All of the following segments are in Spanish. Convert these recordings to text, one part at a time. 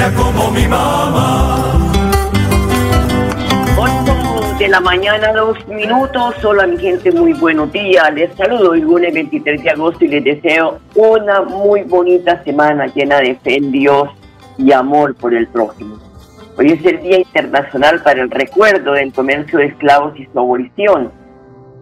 trigueña como mi mamá. 8 de la mañana, dos minutos. Hola, mi gente, muy buenos días. Les saludo el lunes 23 de agosto y les deseo una muy bonita semana llena de fe en Dios y amor por el prójimo. Hoy es el Día Internacional para el Recuerdo del Comercio de Esclavos y su abolición.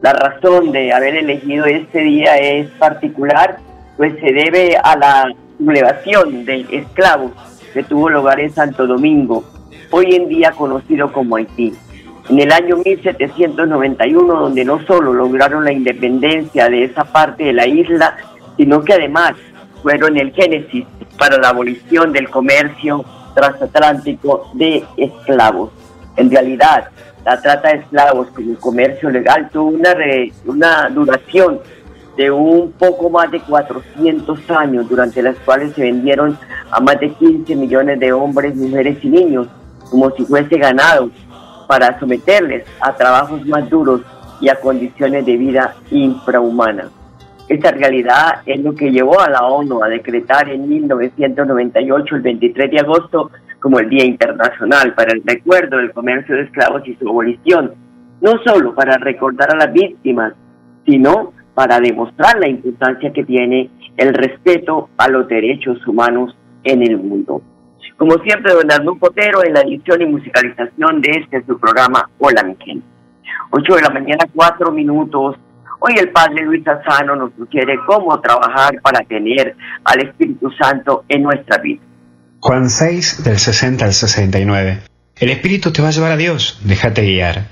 La razón de haber elegido este día es particular, pues se debe a la sublevación de esclavos que tuvo lugar en Santo Domingo, hoy en día conocido como Haití. En el año 1791, donde no solo lograron la independencia de esa parte de la isla, sino que además fueron el génesis para la abolición del comercio transatlántico de esclavos. En realidad, la trata de esclavos como comercio legal tuvo una, re- una duración de un poco más de 400 años, durante las cuales se vendieron a más de 15 millones de hombres, mujeres y niños, como si fuese ganado, para someterles a trabajos más duros y a condiciones de vida infrahumanas. Esta realidad es lo que llevó a la ONU a decretar en 1998, el 23 de agosto, como el Día Internacional para el Recuerdo del Comercio de Esclavos y su abolición, no solo para recordar a las víctimas, sino para demostrar la importancia que tiene el respeto a los derechos humanos en el mundo. Como siempre, don Arnulfo Potero en la edición y musicalización de este su programa Hola mi gente. 8 de la mañana, 4 minutos. Hoy el Padre Luis Azano nos sugiere cómo trabajar para tener al Espíritu Santo en nuestra vida. Juan 6, del 60 al 69. El Espíritu te va a llevar a Dios, déjate guiar.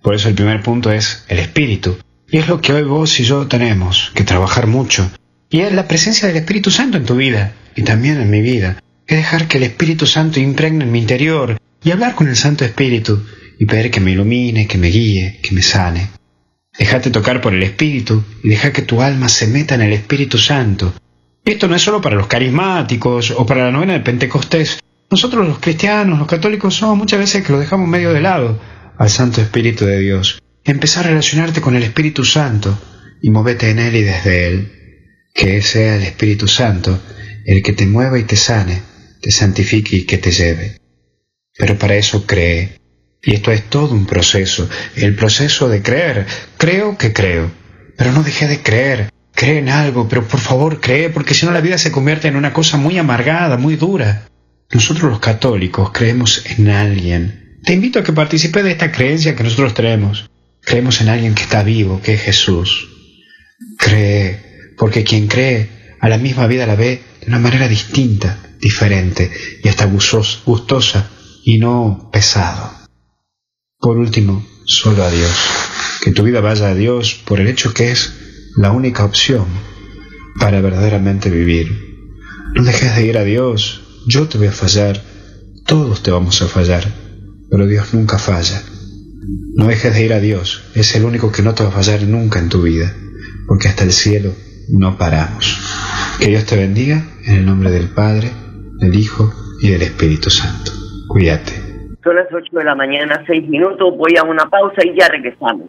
Por eso el primer punto es el Espíritu. Y es lo que hoy vos y yo tenemos que trabajar mucho. Y es la presencia del Espíritu Santo en tu vida y también en mi vida. Es dejar que el Espíritu Santo impregne en mi interior y hablar con el Santo Espíritu y pedir que me ilumine, que me guíe, que me sane. Déjate tocar por el Espíritu y deja que tu alma se meta en el Espíritu Santo. Esto no es solo para los carismáticos o para la novena de Pentecostés. Nosotros los cristianos, los católicos, somos muchas veces que lo dejamos medio de lado al Santo Espíritu de Dios. Empezar a relacionarte con el Espíritu Santo y movete en Él y desde Él. Que sea el Espíritu Santo el que te mueva y te sane, te santifique y que te lleve. Pero para eso cree. Y esto es todo un proceso, el proceso de creer. Creo que creo, pero no dejé de creer. Cree en algo, pero por favor cree, porque si no la vida se convierte en una cosa muy amargada, muy dura. Nosotros los católicos creemos en alguien. Te invito a que participes de esta creencia que nosotros tenemos. Creemos en alguien que está vivo, que es Jesús. Cree, porque quien cree a la misma vida la ve de una manera distinta, diferente y hasta gustos- gustosa y no pesado. Por último, solo a Dios. Que tu vida vaya a Dios por el hecho que es la única opción para verdaderamente vivir. No dejes de ir a Dios. Yo te voy a fallar. Todos te vamos a fallar. Pero Dios nunca falla. No dejes de ir a Dios, es el único que no te va a fallar nunca en tu vida, porque hasta el cielo no paramos. Que Dios te bendiga en el nombre del Padre, del Hijo y del Espíritu Santo. Cuídate. Son las 8 de la mañana, 6 minutos, voy a una pausa y ya regresamos.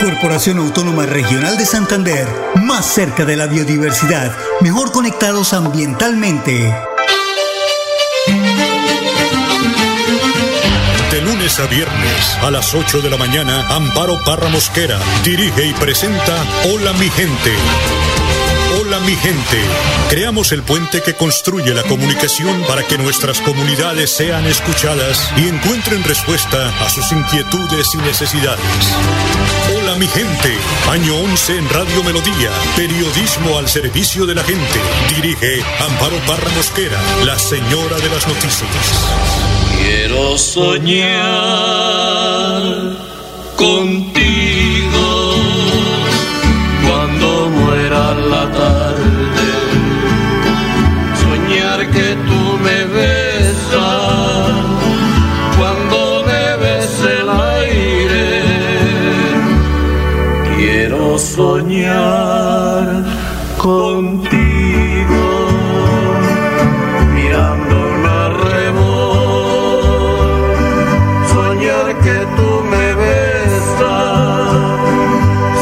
Corporación Autónoma Regional de Santander, más cerca de la biodiversidad, mejor conectados ambientalmente. De lunes a viernes a las 8 de la mañana, Amparo Parra Mosquera dirige y presenta Hola mi gente. Hola mi gente. Creamos el puente que construye la comunicación para que nuestras comunidades sean escuchadas y encuentren respuesta a sus inquietudes y necesidades. Mi gente. Año 11 en Radio Melodía. Periodismo al servicio de la gente. Dirige Amparo Parra Mosquera, la señora de las noticias. Quiero soñar contigo contigo. Mirando un arrebol, soñar que tú me besas,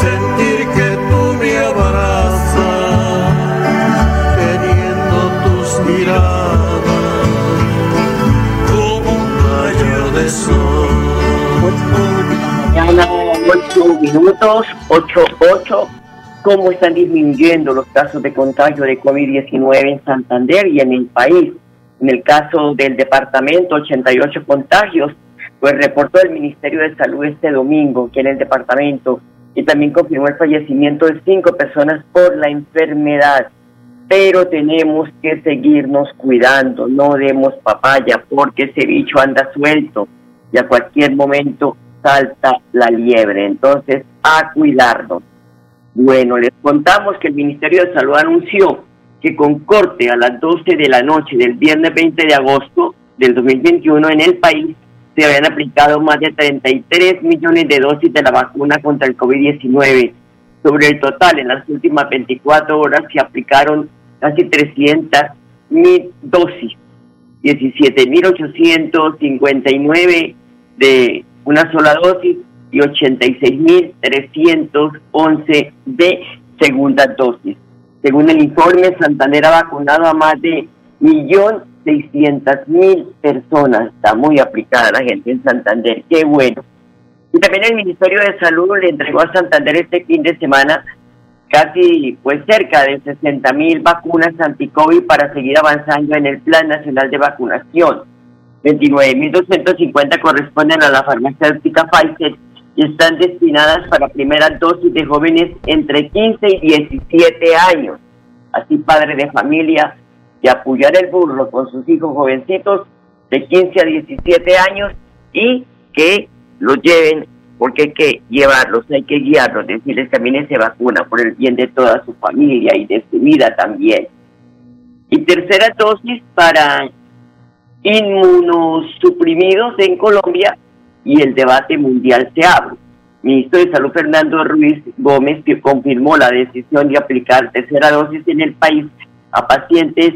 sentir que tú me abrazas, teniendo tus miradas como un rayo de sol. Mañana, 8 minutos, 8, 8. ¿Cómo están disminuyendo los casos de contagio de COVID-19 en Santander y en el país? En el caso del departamento, 88 contagios, pues reportó el Ministerio de Salud este domingo que en el departamento y también confirmó el fallecimiento de cinco personas por la enfermedad. Pero tenemos que seguirnos cuidando, no demos papaya porque ese bicho anda suelto y a cualquier momento salta la liebre. Entonces, a cuidarnos. Bueno, les contamos que el Ministerio de Salud anunció que con corte a las 12 de la noche del viernes 20 de agosto del 2021 en el país se habían aplicado más de 33 millones de dosis de la vacuna contra el COVID-19. Sobre el total, en las últimas 24 horas se aplicaron casi 300 mil dosis, 17.859 de una sola dosis y 86.311 de segunda dosis. Según el informe, Santander ha vacunado a más de 1.600.000 personas. Está muy aplicada la gente en Santander. Qué bueno. Y también el Ministerio de Salud le entregó a Santander este fin de semana casi pues cerca de 60.000 vacunas anti-COVID para seguir avanzando en el Plan Nacional de Vacunación. 29.250 corresponden a la farmacéutica Pfizer están destinadas para primeras dosis de jóvenes entre 15 y 17 años. Así padre de familia y apoyar el burro con sus hijos jovencitos de 15 a 17 años y que los lleven porque hay que llevarlos, hay que guiarlos, decirles también se vacuna por el bien de toda su familia y de su vida también. Y tercera dosis para inmunosuprimidos en Colombia y el debate mundial se abre. Ministro de Salud Fernando Ruiz Gómez que confirmó la decisión de aplicar tercera dosis en el país a pacientes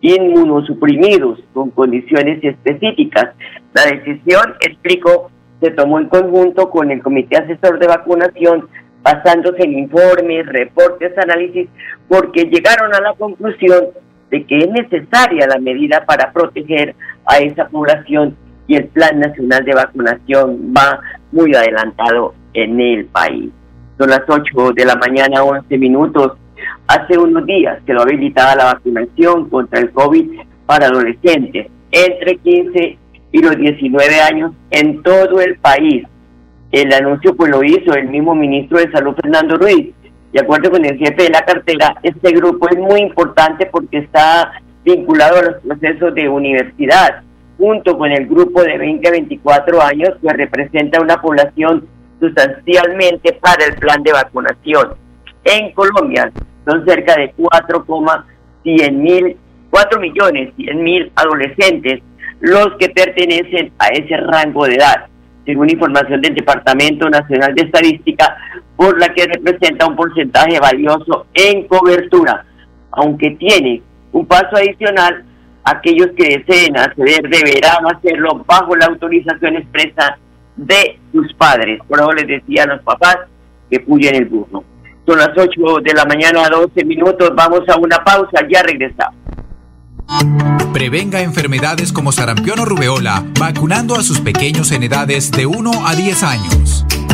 inmunosuprimidos con condiciones específicas. La decisión, explicó, se tomó en conjunto con el Comité Asesor de Vacunación, basándose en informes, reportes, análisis, porque llegaron a la conclusión de que es necesaria la medida para proteger a esa población y el Plan Nacional de Vacunación va muy adelantado en el país. Son las 8 de la mañana, 11 minutos. Hace unos días quedó habilitada la vacunación contra el COVID para adolescentes entre 15 y los 19 años en todo el país. El anuncio pues lo hizo el mismo ministro de Salud, Fernando Ruiz. De acuerdo con el jefe de la cartera, este grupo es muy importante porque está vinculado a los procesos de universidad, junto con el grupo de 20 a 24 años, que representa una población sustancialmente para el plan de vacunación. En Colombia son cerca de 4,100 mil, 4 millones 100 mil adolescentes los que pertenecen a ese rango de edad, según información del Departamento Nacional de Estadística, por la que representa un porcentaje valioso en cobertura, aunque tiene un paso adicional, aquellos que deseen acceder deberán hacerlo bajo la autorización expresa de sus padres. Por eso les decía a los papás que puyen el burro. Son las 8 de la mañana, 12 minutos. Vamos a una pausa, ya regresamos. Prevenga enfermedades como sarampión o rubeola vacunando a sus pequeños en edades de 1 a 10 años.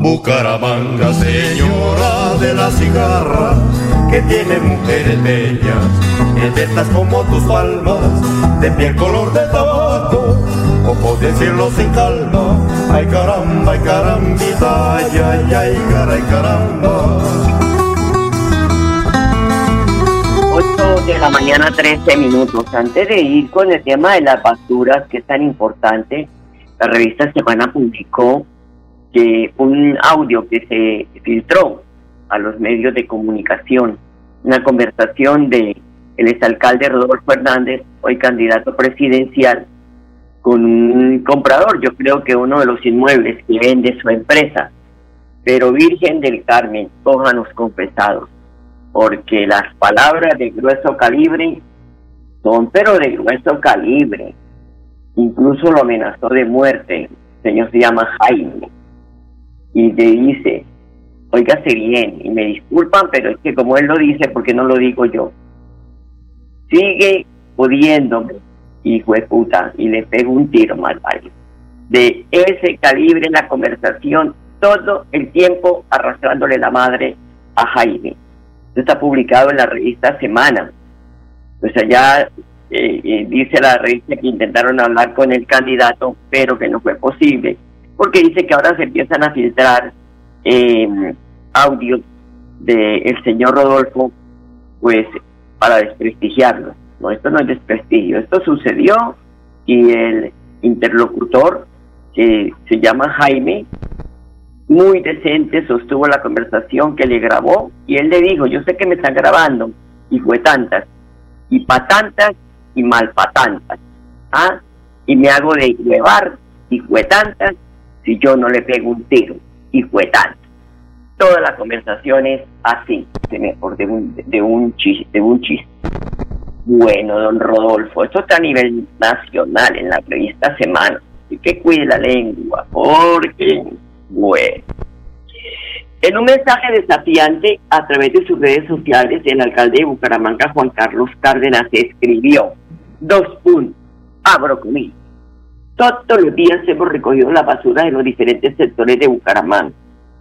Bucaramanga, señora de la cigarra, que tiene mujeres bellas, eternas como tus palmas, de piel color de tabaco, ojos de cielo sin calma. Ay caramba, ay carambita, ay, ay, ay, caray, caramba. 8 de la mañana, 13 minutos. Antes de ir con el tema de las basuras, que es tan importante, la revista Semana publicó que un audio que se filtró a los medios de comunicación, una conversación de el exalcalde Rodolfo Hernández, hoy candidato presidencial, con un comprador, yo creo que uno de los inmuebles que vende su empresa, pero Virgen del Carmen, cójanos confesados, porque las palabras de grueso calibre son pero de grueso calibre, incluso lo amenazó de muerte, el señor se llama Jaime, y le dice, oígase bien, y me disculpan, pero es que como él lo dice, porque no lo digo yo, sigue pudiéndome, hijo de puta, y le pego un tiro mal De ese calibre en la conversación, todo el tiempo arrastrándole la madre a Jaime. Esto está publicado en la revista Semana. O sea, ya eh, eh, dice la revista que intentaron hablar con el candidato, pero que no fue posible porque dice que ahora se empiezan a filtrar eh, audios del señor Rodolfo, pues para desprestigiarlo. No, esto no es desprestigio, esto sucedió y el interlocutor, que se llama Jaime, muy decente, sostuvo la conversación que le grabó y él le dijo, yo sé que me están grabando, y fue tantas, y pa' tantas, y mal pa' tantas, ¿ah? y me hago de llevar, y fue tantas, si yo no le pego un tiro. Y fue tanto. Toda la conversación es así, de un, de un chiste, de un chiste. Bueno, don Rodolfo, esto está a nivel nacional en la revista Semana. Y que cuide la lengua, porque, bueno. En un mensaje desafiante a través de sus redes sociales, el alcalde de Bucaramanga, Juan Carlos Cárdenas, escribió dos puntos, abro comillas. Todos los días hemos recogido la basura de los diferentes sectores de Bucaramanga.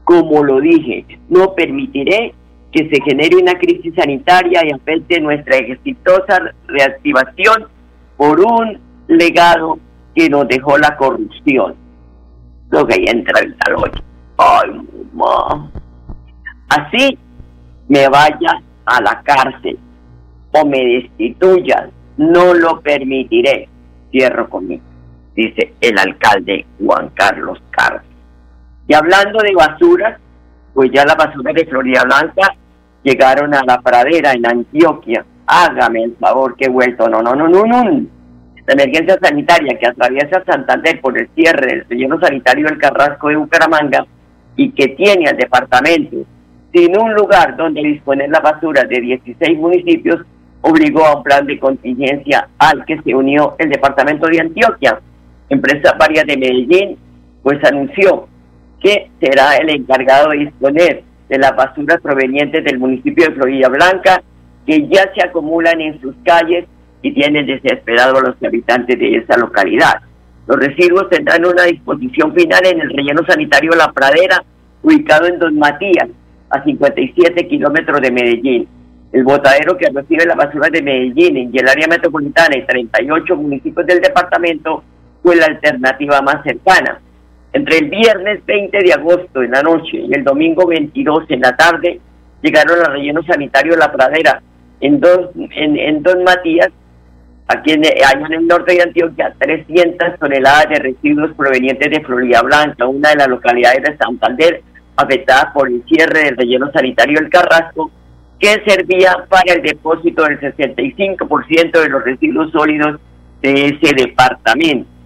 Como lo dije, no permitiré que se genere una crisis sanitaria y afecte nuestra exitosa reactivación por un legado que nos dejó la corrupción. Lo que ya entra el talón. Ay, mamá. Así me vaya a la cárcel o me destituyan, no lo permitiré. Cierro conmigo, dice el alcalde Juan Carlos Carlos. Y hablando de basuras, pues ya las basuras de Florida Blanca llegaron a la pradera en Antioquia. Hágame el favor que he vuelto. No, no, no, no, no. La emergencia sanitaria que atraviesa Santander por el cierre del relleno sanitario del Carrasco de Bucaramanga y que tiene al departamento sin un lugar donde disponer la basura de 16 municipios, obligó a un plan de contingencia al que se unió el departamento de Antioquia. Empresa varias de Medellín, pues anunció que será el encargado de disponer de las basuras provenientes del municipio de Florida Blanca, que ya se acumulan en sus calles y tienen desesperado a los habitantes de esa localidad. Los residuos tendrán una disposición final en el relleno sanitario La Pradera, ubicado en Don Matías, a 57 kilómetros de Medellín. El botadero que recibe la basura de Medellín y el área metropolitana y 38 municipios del departamento fue la alternativa más cercana. Entre el viernes 20 de agosto en la noche y el domingo 22 en la tarde llegaron al relleno sanitario La Pradera en Don, en, Don Matías, aquí en, allá en el norte de Antioquia, 300 toneladas de residuos provenientes de Florida Blanca, una de las localidades de Santander afectada por el cierre del relleno sanitario del Carrasco, que servía para el depósito del 65% de los residuos sólidos de ese departamento.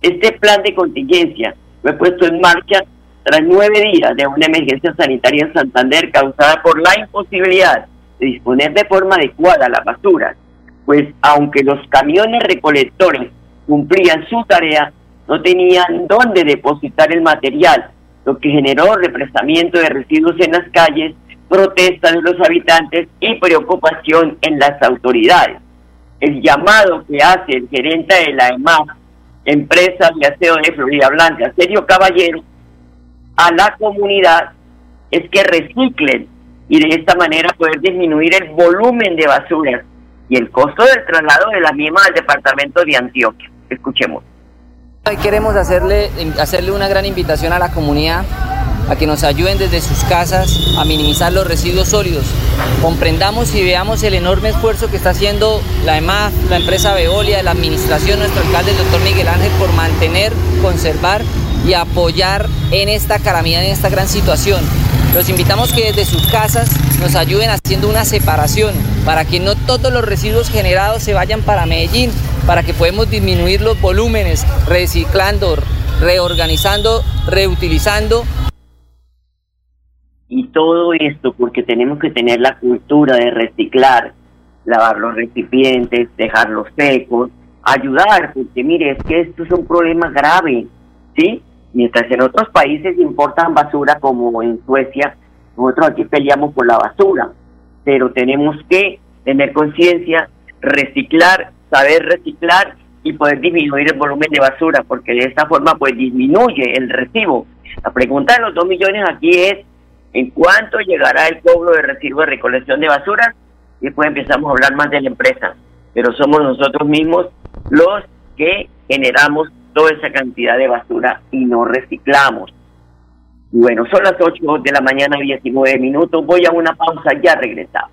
Este plan de contingencia fue puesto en marcha tras nueve días de una emergencia sanitaria en Santander causada por la imposibilidad de disponer de forma adecuada la basura, pues aunque los camiones recolectores cumplían su tarea, no tenían dónde depositar el material lo que generó represamiento de residuos en las calles, protesta de los habitantes y preocupación en las autoridades. El llamado que hace el gerente de la EMAP, empresa de aseo de Florida Blanca, Sergio Caballero, a la comunidad es que reciclen y de esta manera poder disminuir el volumen de basura y el costo del traslado de la misma al departamento de Antioquia. Escuchemos. Hoy queremos hacerle, hacerle una gran invitación a la comunidad a que nos ayuden desde sus casas a minimizar los residuos sólidos. Comprendamos y veamos el enorme esfuerzo que está haciendo la EMAF, la empresa Veolia, la administración, nuestro alcalde, el doctor Miguel Ángel, por mantener, conservar y apoyar en esta calamidad, en esta gran situación. Los invitamos que desde sus casas nos ayuden haciendo una separación para que no todos los residuos generados se vayan para Medellín, para que podamos disminuir los volúmenes, reciclando, reorganizando, reutilizando. Todo esto porque tenemos que tener la cultura de reciclar, lavar los recipientes, dejarlos secos, ayudar, porque mire, es que esto es un problema grave, ¿sí? Mientras en otros países importan basura como en Suecia, nosotros aquí peleamos por la basura, pero tenemos que tener conciencia, reciclar saber reciclar y poder disminuir el volumen de basura, porque de esta forma pues disminuye el recibo. La pregunta de los dos millones aquí es, ¿en cuánto llegará el cobro de recibo de recolección de basura? Y después empezamos a hablar más de la empresa, pero somos nosotros mismos los que generamos toda esa cantidad de basura y no reciclamos. Bueno, son las 8 de la mañana, 19 minutos. Voy a una pausa, ya regresamos.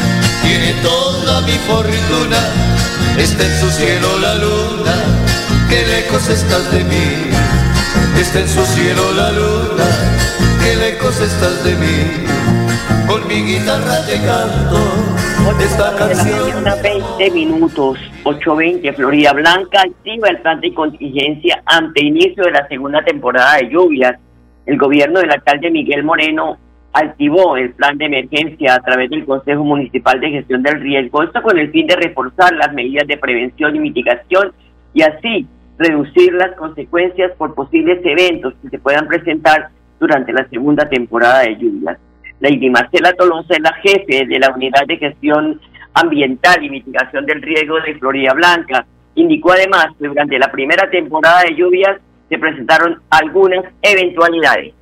Tiene toda mi fortuna, está en su cielo la luna, qué lejos estás de mí, está en su cielo la luna, qué lejos estás de mí, con mi guitarra te canto esta canción. 20 minutos, 8.20, Florida Blanca activa el plan de contingencia ante inicio de la segunda temporada de lluvias. El gobierno del alcalde Miguel Moreno activó el plan de emergencia a través del Consejo Municipal de Gestión del Riesgo, esto con el fin de reforzar las medidas de prevención y mitigación y así reducir las consecuencias por posibles eventos que se puedan presentar durante la segunda temporada de lluvias. Lady Marcela Tolosa es la jefe de la Unidad de Gestión Ambiental y Mitigación del Riesgo de Florida Blanca. Indicó además que durante la primera temporada de lluvias se presentaron algunas eventualidades.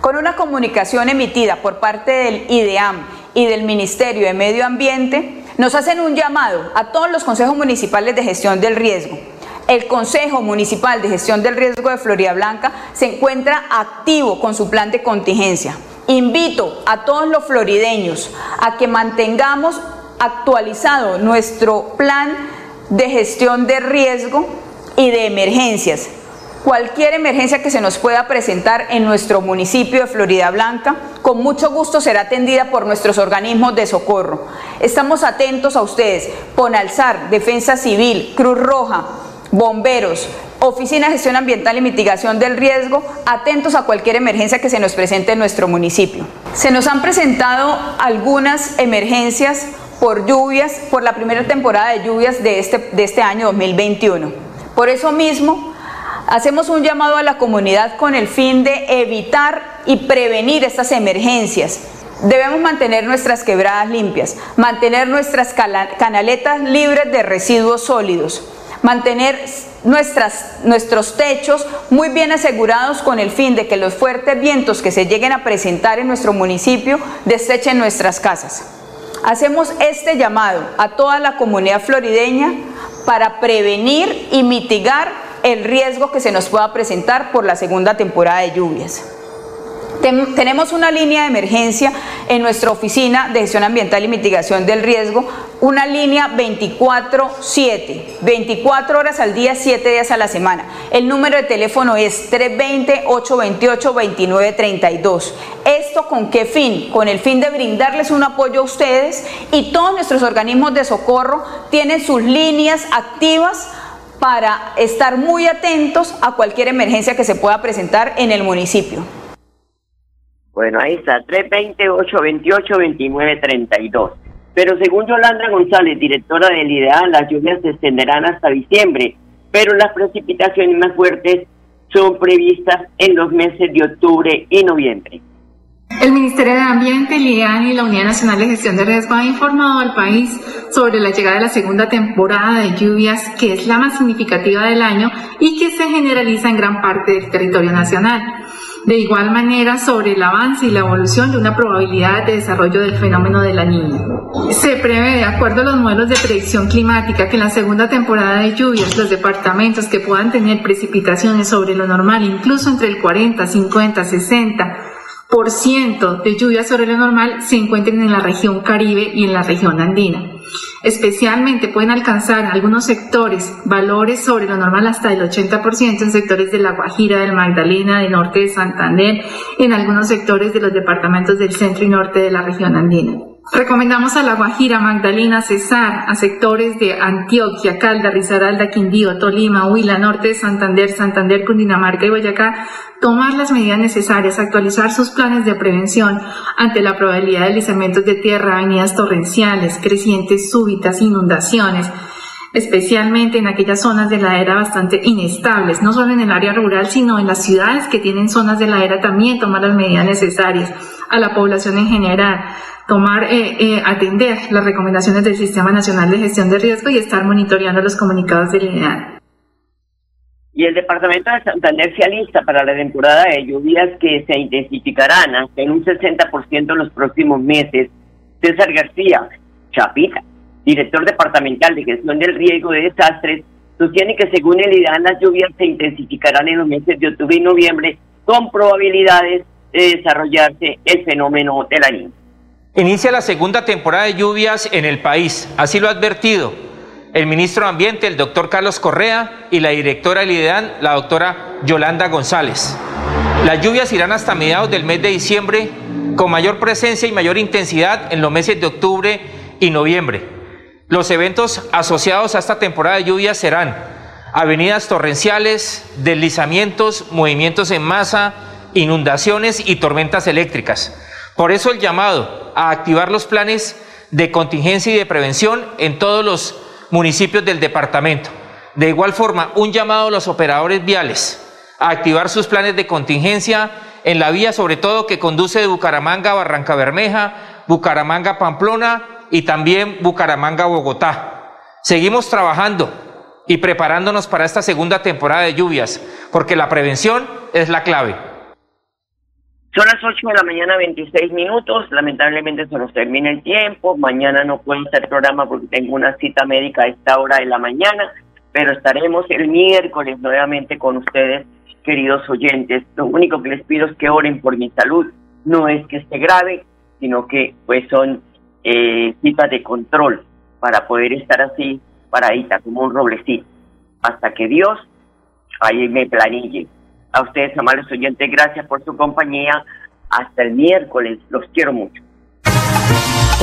Con una comunicación emitida por parte del IDEAM y del Ministerio de Medio Ambiente, nos hacen un llamado a todos los consejos municipales de gestión del riesgo. El Consejo Municipal de Gestión del Riesgo de Florida Blanca se encuentra activo con su plan de contingencia. Invito a todos los florideños a que mantengamos actualizado nuestro plan de gestión de riesgo y de emergencias cualquier emergencia que se nos pueda presentar en nuestro municipio de Florida Blanca, con mucho gusto será atendida por nuestros organismos de socorro. Estamos atentos a ustedes, Ponalzar, Defensa Civil, Cruz Roja, bomberos, Oficina de Gestión Ambiental y Mitigación del Riesgo, atentos a cualquier emergencia que se nos presente en nuestro municipio. Se nos han presentado algunas emergencias por lluvias, por la primera temporada de lluvias de este, de este año 2021. Por eso mismo, Hacemos un llamado a la comunidad con el fin de evitar y prevenir estas emergencias. Debemos mantener nuestras quebradas limpias, mantener nuestras canaletas libres de residuos sólidos, mantener nuestros techos muy bien asegurados con el fin de que los fuertes vientos que se lleguen a presentar en nuestro municipio desechen nuestras casas. Hacemos este llamado a toda la comunidad florideña para prevenir y mitigar el riesgo que se nos pueda presentar por la segunda temporada de lluvias. tenemos una línea de emergencia en nuestra oficina de gestión ambiental y mitigación del riesgo, una línea 24-7, 24 horas al día, 7 días a la semana. El número de teléfono es 320-828-2932. ¿Esto con qué fin? Con el fin de brindarles un apoyo a ustedes y todos nuestros organismos de socorro tienen sus líneas activas para estar muy atentos a cualquier emergencia que se pueda presentar en el municipio. Bueno, ahí está, 320-828-2932. Pero según Yolanda González, directora del IDEAL, las lluvias se extenderán hasta diciembre, pero las precipitaciones más fuertes son previstas en los meses de octubre y noviembre. El Ministerio de Ambiente, el IDEAN y la Unidad Nacional de Gestión de Riesgo han informado al país sobre la llegada de la segunda temporada de lluvias, que es la más significativa del año y que se generaliza en gran parte del territorio nacional. De igual manera, sobre el avance y la evolución de una probabilidad de desarrollo del fenómeno de la niña. Se prevé, de acuerdo a los modelos de predicción climática, que en la segunda temporada de lluvias los departamentos que puedan tener precipitaciones sobre lo normal, incluso entre el 40, 50, 60, por ciento de lluvias sobre lo normal se encuentren en la región Caribe y en la región andina. Especialmente pueden alcanzar algunos sectores valores sobre lo normal hasta el 80% en sectores de La Guajira, del Magdalena, del norte de Santander, en algunos sectores de los departamentos del centro y norte de la región andina. Recomendamos a La Guajira, Magdalena, Cesar, a sectores de Antioquia, Calda, Risaralda, Quindío, Tolima, Huila, Norte de Santander, Santander, Cundinamarca y Boyacá, tomar las medidas necesarias, actualizar sus planes de prevención ante la probabilidad de deslizamientos de tierra, avenidas torrenciales, crecientes súbitas, inundaciones, especialmente en aquellas zonas de ladera bastante inestables, no solo en el área rural, sino en las ciudades que tienen zonas de ladera también tomar las medidas necesarias a la población en general tomar, eh, eh, atender las recomendaciones del Sistema Nacional de Gestión de Riesgo y estar monitoreando los comunicados del INEAL. Y el Departamento de Santander se alista para la temporada de lluvias que se intensificarán en un 60% en los próximos meses. César García, Chapita, director departamental de gestión del riesgo de desastres, sostiene que según el IDAN las lluvias se intensificarán en los meses de octubre y noviembre con probabilidades de desarrollarse el fenómeno de la niña. Inicia la segunda temporada de lluvias en el país, así lo ha advertido el ministro de Ambiente, el doctor Carlos Correa, y la directora del IDEAN, la doctora Yolanda González. Las lluvias irán hasta mediados del mes de diciembre, con mayor presencia y mayor intensidad en los meses de octubre y noviembre. Los eventos asociados a esta temporada de lluvias serán avenidas torrenciales, deslizamientos, movimientos en masa, inundaciones y tormentas eléctricas. Por eso el llamado a activar los planes de contingencia y de prevención en todos los municipios del departamento. De igual forma, un llamado a los operadores viales a activar sus planes de contingencia en la vía, sobre todo que conduce de Bucaramanga a Barranca Bermeja, Bucaramanga Pamplona y también Bucaramanga a Bogotá. Seguimos trabajando y preparándonos para esta segunda temporada de lluvias, porque la prevención es la clave. Son las 8 de la mañana, 26 minutos. Lamentablemente se nos termina el tiempo. Mañana no puedo hacer programa porque tengo una cita médica a esta hora de la mañana, pero estaremos el miércoles nuevamente con ustedes, queridos oyentes. Lo único que les pido es que oren por mi salud. No es que esté grave, sino que pues son eh, citas de control para poder estar así paradita como un roblecito hasta que Dios ahí me planille. A ustedes, amables oyentes, gracias por su compañía. Hasta el miércoles. Los quiero mucho.